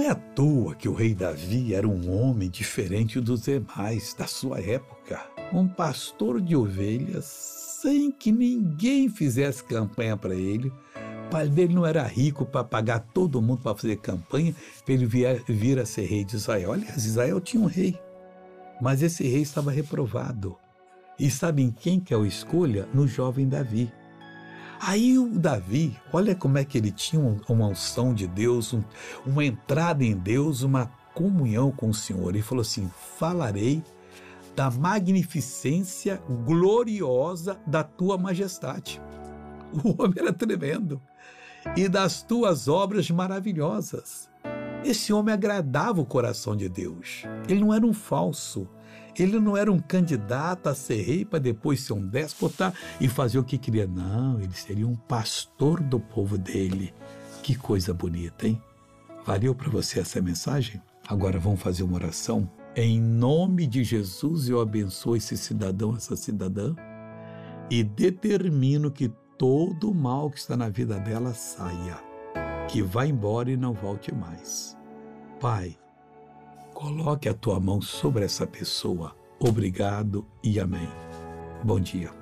Não é à toa que o rei Davi era um homem diferente dos demais da sua época. Um pastor de ovelhas, sem que ninguém fizesse campanha para ele. O pai dele não era rico para pagar todo mundo para fazer campanha, para ele vir, vir a ser rei de Israel. Aliás, Israel tinha um rei, mas esse rei estava reprovado. E sabem quem que é o escolha? No jovem Davi. Aí o Davi, olha como é que ele tinha uma unção de Deus, um, uma entrada em Deus, uma comunhão com o Senhor. Ele falou assim: falarei da magnificência gloriosa da tua majestade. O homem era tremendo. E das tuas obras maravilhosas. Esse homem agradava o coração de Deus. Ele não era um falso. Ele não era um candidato a ser rei para depois ser um déspota e fazer o que queria. Não, ele seria um pastor do povo dele. Que coisa bonita, hein? Valeu para você essa mensagem? Agora vamos fazer uma oração. Em nome de Jesus, eu abençoo esse cidadão, essa cidadã, e determino que todo o mal que está na vida dela saia, que vá embora e não volte mais. Pai, Coloque a tua mão sobre essa pessoa. Obrigado e amém. Bom dia.